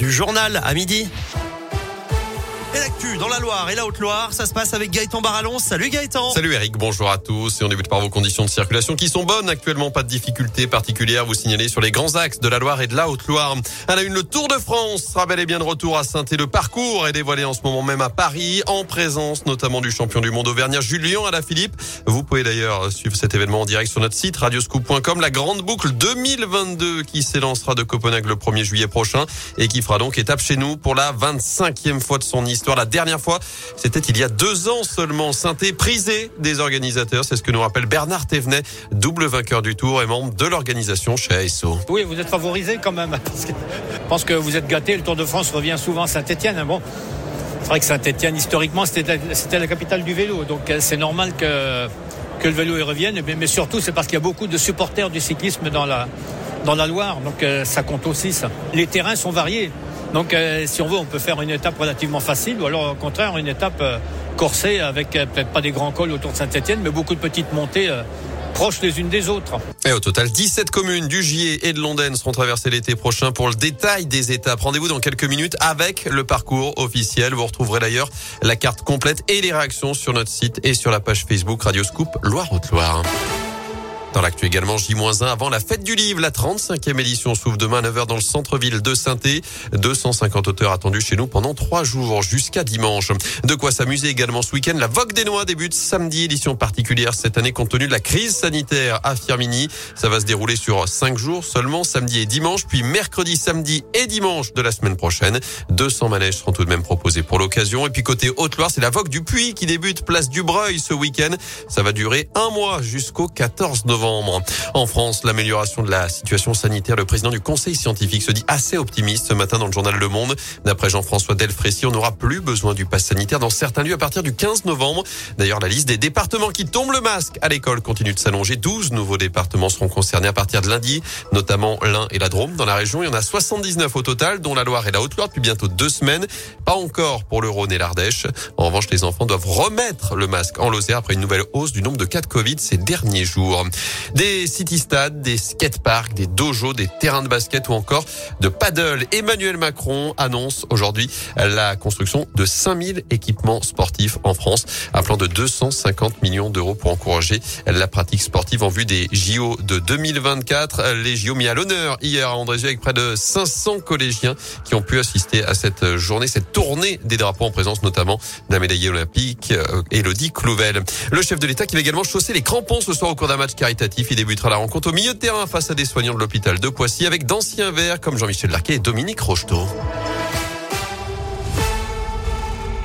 du journal à midi. Et l'actu dans la Loire et la Haute-Loire, ça se passe avec Gaëtan Barallon. Salut Gaëtan. Salut Eric, bonjour à tous. Et on débute par vos conditions de circulation qui sont bonnes. Actuellement, pas de difficultés particulières. Vous signalez sur les grands axes de la Loire et de la Haute-Loire. À la une, le Tour de France sera bel et bien de retour à saint Le parcours est dévoilé en ce moment même à Paris, en présence notamment du champion du monde auvergnat Julien Alaphilippe. Vous pouvez d'ailleurs suivre cet événement en direct sur notre site radioscoop.com. La grande boucle 2022 qui s'élancera de Copenhague le 1er juillet prochain et qui fera donc étape chez nous pour la 25e fois de son histoire la dernière fois, c'était il y a deux ans seulement. Synthé prisé des organisateurs. C'est ce que nous rappelle Bernard Thévenet, double vainqueur du Tour et membre de l'organisation chez ASO. Oui, vous êtes favorisé quand même. Je pense que vous êtes gâté. Le Tour de France revient souvent à Saint-Etienne. Bon, c'est vrai que Saint-Etienne, historiquement, c'était la capitale du vélo. Donc euh, c'est normal que, que le vélo y revienne. Mais, surtout, c'est parce qu'il y a beaucoup de supporters du cyclisme dans la, Loire. Donc euh, ça compte aussi. Les terrains sont variés. Donc euh, si on veut, on peut faire une étape relativement facile ou alors au contraire une étape euh, corsée avec euh, peut-être pas des grands cols autour de Saint-Etienne, mais beaucoup de petites montées proches les unes des autres. Et au total, 17 communes du Gier et de Londaine seront traversées l'été prochain pour le détail des étapes. Rendez-vous dans quelques minutes avec le parcours officiel. Vous retrouverez d'ailleurs la carte complète et les réactions sur notre site et sur la page Facebook Radio Scoop Loire-Haute-Loire. loire haute loire dans l'actu également, J-1 avant la fête du livre. La 35e édition s'ouvre demain à 9h dans le centre-ville de saint 250 auteurs attendus chez nous pendant trois jours jusqu'à dimanche. De quoi s'amuser également ce week-end. La Vogue des Noix débute samedi, édition particulière cette année compte tenu de la crise sanitaire à Firmini. Ça va se dérouler sur cinq jours seulement, samedi et dimanche, puis mercredi, samedi et dimanche de la semaine prochaine. 200 manèges seront tout de même proposés pour l'occasion. Et puis côté Haute-Loire, c'est la Vogue du Puy qui débute place du Breuil ce week-end. Ça va durer un mois jusqu'au 14 novembre. En France, l'amélioration de la situation sanitaire, le président du conseil scientifique se dit assez optimiste ce matin dans le journal Le Monde. D'après Jean-François Delfrécy, on n'aura plus besoin du pass sanitaire dans certains lieux à partir du 15 novembre. D'ailleurs, la liste des départements qui tombent le masque à l'école continue de s'allonger. 12 nouveaux départements seront concernés à partir de lundi, notamment l'Ain et la Drôme. Dans la région, il y en a 79 au total, dont la Loire et la Haute-Loire depuis bientôt deux semaines. Pas encore pour le Rhône et l'Ardèche. En revanche, les enfants doivent remettre le masque en Lozère après une nouvelle hausse du nombre de cas de Covid ces derniers jours. Des city-stades, des skateparks, des dojos, des terrains de basket ou encore de paddle. Emmanuel Macron annonce aujourd'hui la construction de 5000 équipements sportifs en France. Un plan de 250 millions d'euros pour encourager la pratique sportive en vue des JO de 2024. Les JO mis à l'honneur hier à Andrézieux avec près de 500 collégiens qui ont pu assister à cette journée, cette tournée des drapeaux en présence notamment d'un médaillé olympique, Elodie euh, Clouvel. Le chef de l'État qui va également chausser les crampons ce soir au cours d'un match il débutera la rencontre au milieu de terrain face à des soignants de l'hôpital de Poissy avec d'anciens verts comme Jean-Michel Larquet et Dominique Rocheteau.